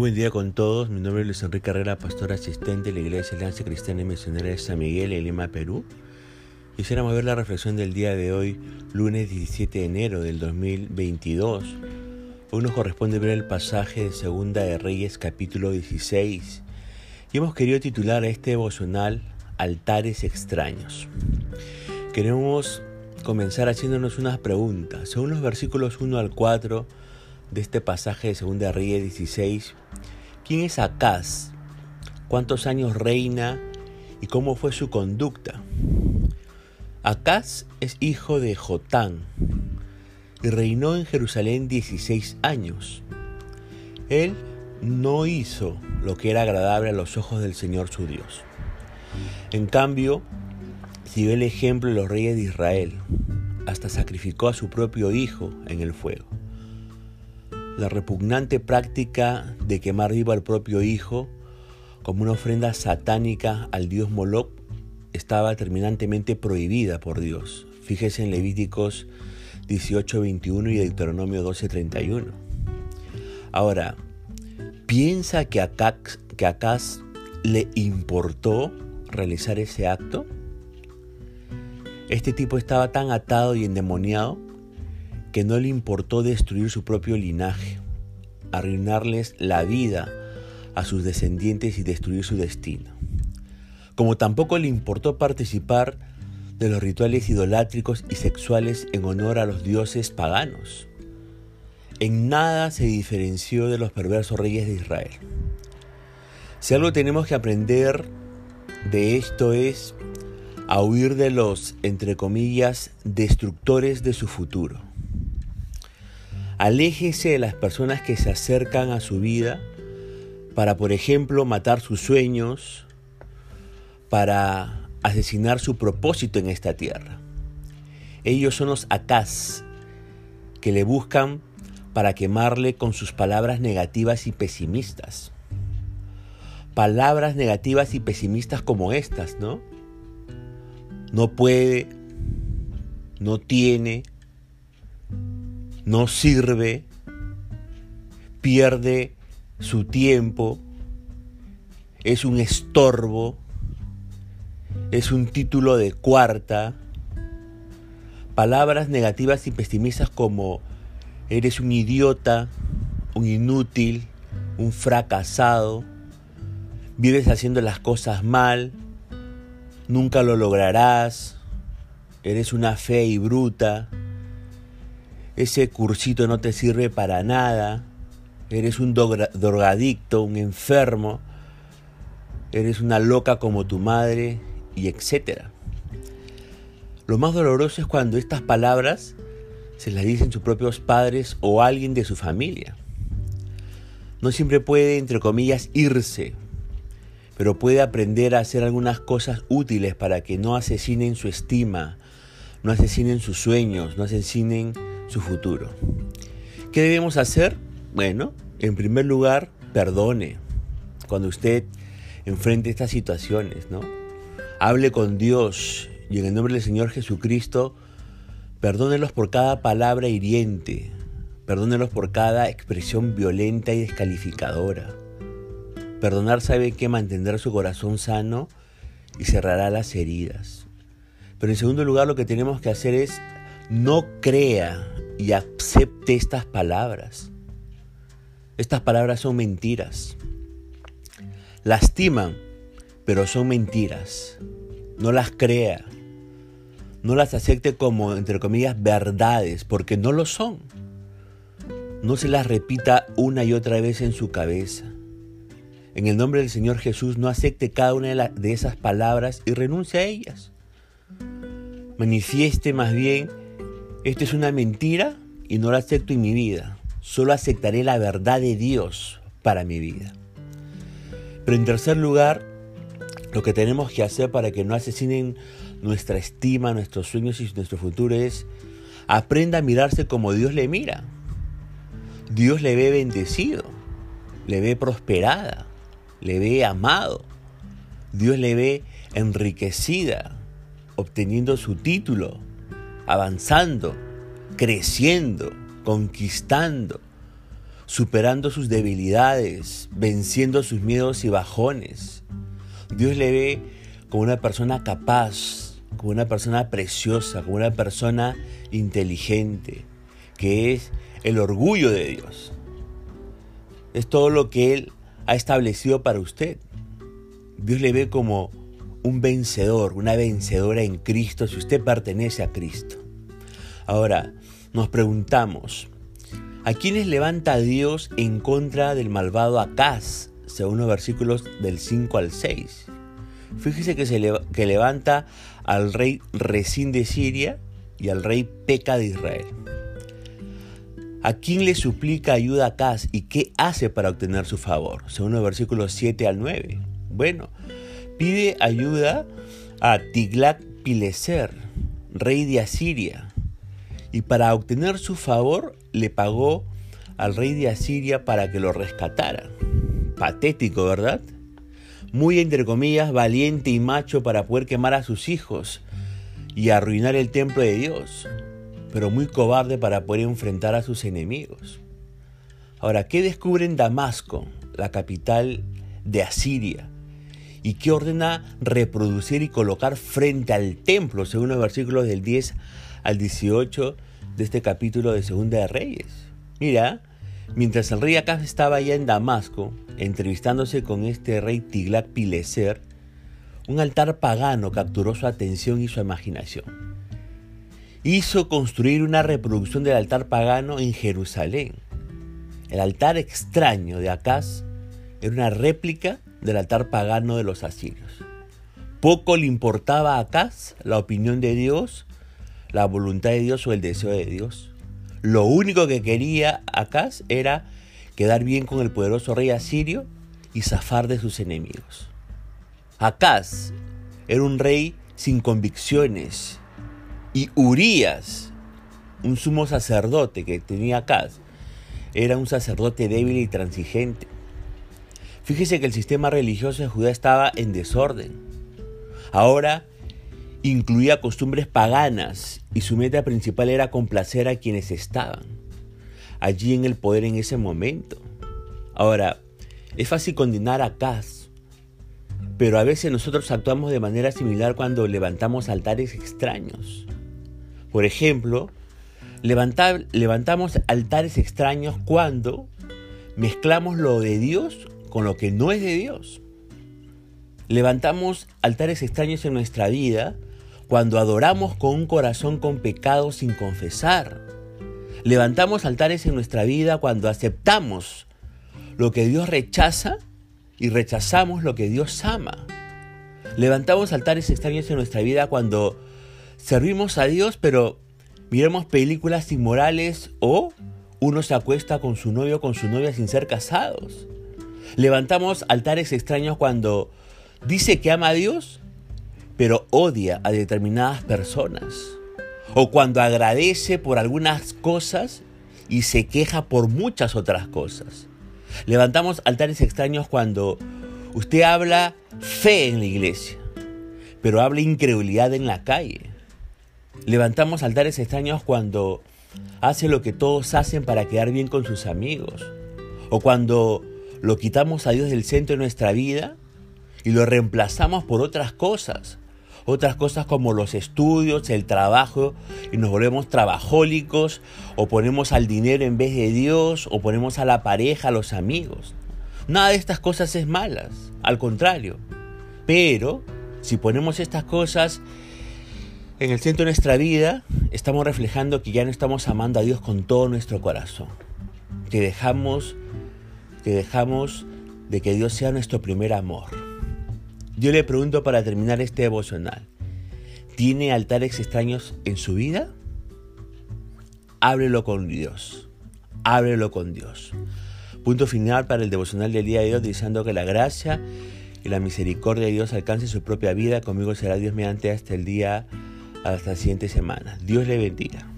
buen día con todos. Mi nombre es Luis Enrique Herrera, pastor asistente de la Iglesia Alianza Cristiana y Misionera de San Miguel en Lima, Perú. Quisiéramos ver la reflexión del día de hoy, lunes 17 de enero del 2022. Hoy nos corresponde ver el pasaje de Segunda de Reyes capítulo 16 y hemos querido titular a este devocional Altares extraños. Queremos comenzar haciéndonos unas preguntas. Según los versículos 1 al 4, de este pasaje de Segunda Reyes 16. ¿Quién es Acaz? ¿Cuántos años reina? ¿Y cómo fue su conducta? Acaz es hijo de Jotán y reinó en Jerusalén 16 años. Él no hizo lo que era agradable a los ojos del Señor su Dios. En cambio, siguió el ejemplo de los reyes de Israel, hasta sacrificó a su propio hijo en el fuego. La repugnante práctica de quemar vivo al propio hijo como una ofrenda satánica al dios Moloch estaba terminantemente prohibida por Dios. Fíjese en Levíticos 18:21 y Deuteronomio 12:31. Ahora, ¿piensa que a, que a le importó realizar ese acto? Este tipo estaba tan atado y endemoniado que no le importó destruir su propio linaje, arruinarles la vida a sus descendientes y destruir su destino. Como tampoco le importó participar de los rituales idolátricos y sexuales en honor a los dioses paganos. En nada se diferenció de los perversos reyes de Israel. Si algo tenemos que aprender de esto es a huir de los, entre comillas, destructores de su futuro. Aléjese de las personas que se acercan a su vida para, por ejemplo, matar sus sueños, para asesinar su propósito en esta tierra. Ellos son los acás que le buscan para quemarle con sus palabras negativas y pesimistas. Palabras negativas y pesimistas como estas, ¿no? No puede, no tiene, no sirve, pierde su tiempo, es un estorbo, es un título de cuarta, palabras negativas y pesimistas como eres un idiota, un inútil, un fracasado, vives haciendo las cosas mal, nunca lo lograrás, eres una fe y bruta, ese cursito no te sirve para nada, eres un drogadicto, un enfermo, eres una loca como tu madre y etcétera. Lo más doloroso es cuando estas palabras se las dicen sus propios padres o alguien de su familia. No siempre puede, entre comillas, irse, pero puede aprender a hacer algunas cosas útiles para que no asesinen su estima, no asesinen sus sueños, no asesinen su futuro. ¿Qué debemos hacer? Bueno, en primer lugar, perdone. Cuando usted enfrente estas situaciones, ¿no? Hable con Dios y en el nombre del Señor Jesucristo, perdónelos por cada palabra hiriente, perdónelos por cada expresión violenta y descalificadora. Perdonar sabe que mantendrá su corazón sano y cerrará las heridas. Pero en segundo lugar lo que tenemos que hacer es no crea y acepte estas palabras. Estas palabras son mentiras. Lastiman, pero son mentiras. No las crea. No las acepte como, entre comillas, verdades, porque no lo son. No se las repita una y otra vez en su cabeza. En el nombre del Señor Jesús, no acepte cada una de, esas palabras y renuncie a ellas. Manifieste más bien esto es una mentira y no la acepto en mi vida. Solo aceptaré la verdad de Dios para mi vida. Pero en tercer lugar, lo que tenemos que hacer para que no asesinen nuestra estima, nuestros sueños y nuestro futuro es aprenda a mirarse como Dios le mira. Dios le ve bendecido, le ve prosperada, le ve amado. Dios le ve enriquecida, obteniendo su título, avanzando, creciendo, conquistando. superando sus debilidades, venciendo sus miedos y bajones. Dios le ve como una persona capaz, como una persona preciosa, como una persona inteligente, que es el orgullo de Dios. Es todo lo que Él ha establecido para usted. Dios le ve como un vencedor, una vencedora en Cristo si usted pertenece a Cristo. Ahora, nos preguntamos, ¿a quiénes levanta Dios en contra del malvado Acaz? Según los versículos del 5 al 6. Fíjese que, se que levanta al rey Resín de Siria y al rey Peca de Israel. ¿A quién le suplica ayuda Acaz y qué hace para obtener su favor? Según los versículos 7 al 9. Bueno, pide ayuda a Tiglat Pileser, rey de Asiria, y para obtener su favor le pagó al rey de Asiria para que lo rescatara. Patético, ¿verdad? Muy entre comillas valiente y macho para poder quemar a sus hijos y arruinar el templo de Dios, pero muy cobarde para poder enfrentar a sus enemigos. Ahora, ¿qué descubre en Damasco, la capital de Asiria? Y que ordena reproducir y colocar frente al templo, según los versículos del 10 al 18 de este capítulo de Segunda de Reyes. Mira, mientras el rey Acaz estaba allá en Damasco, entrevistándose con este rey Tiglat Pileser, un altar pagano capturó su atención y su imaginación. Hizo construir una reproducción del altar pagano en Jerusalén. El altar extraño de Acaz era una réplica del altar pagano de los asirios. Poco le importaba a Acaz la opinión de Dios, la voluntad de Dios o el deseo de Dios. Lo único que quería Acaz era quedar bien con el poderoso rey asirio y zafar de sus enemigos. Acaz era un rey sin convicciones y Urias, un sumo sacerdote que tenía Acaz, era un sacerdote débil y transigente. Fíjese que el sistema religioso de Judá estaba en desorden. Ahora incluía costumbres paganas y su meta principal era complacer a quienes estaban allí en el poder en ese momento. Ahora, es fácil condenar a Kaz, pero a veces nosotros actuamos de manera similar cuando levantamos altares extraños. Por ejemplo, levantamos altares extraños cuando mezclamos lo de Dios con lo que no es de Dios. Levantamos altares extraños en nuestra vida cuando adoramos con un corazón con pecado sin confesar. Levantamos altares en nuestra vida cuando aceptamos lo que Dios rechaza y rechazamos lo que Dios ama. Levantamos altares extraños en nuestra vida cuando servimos a Dios pero miramos películas inmorales o uno se acuesta con su novio o con su novia sin ser casados. Levantamos altares extraños cuando dice que ama a Dios, pero odia a determinadas personas. O cuando agradece por algunas cosas y se queja por muchas otras cosas. Levantamos altares extraños cuando usted habla fe en la iglesia, pero habla incredulidad en la calle. Levantamos altares extraños cuando hace lo que todos hacen para quedar bien con sus amigos. O cuando lo quitamos a Dios del centro de nuestra vida y lo reemplazamos por otras cosas. Otras cosas como los estudios, el trabajo, y nos volvemos trabajólicos, o ponemos al dinero en vez de Dios, o ponemos a la pareja, a los amigos. Nada de estas cosas es malas, al contrario. Pero si ponemos estas cosas en el centro de nuestra vida, estamos reflejando que ya no estamos amando a Dios con todo nuestro corazón. Que dejamos que dejamos de que Dios sea nuestro primer amor. Yo le pregunto para terminar este devocional, ¿tiene altares extraños en su vida? Ábrelo con Dios, ábrelo con Dios. Punto final para el devocional del día de hoy, diciendo que la gracia y la misericordia de Dios alcance su propia vida. Conmigo será Dios mediante hasta el día, hasta la siguiente semana. Dios le bendiga.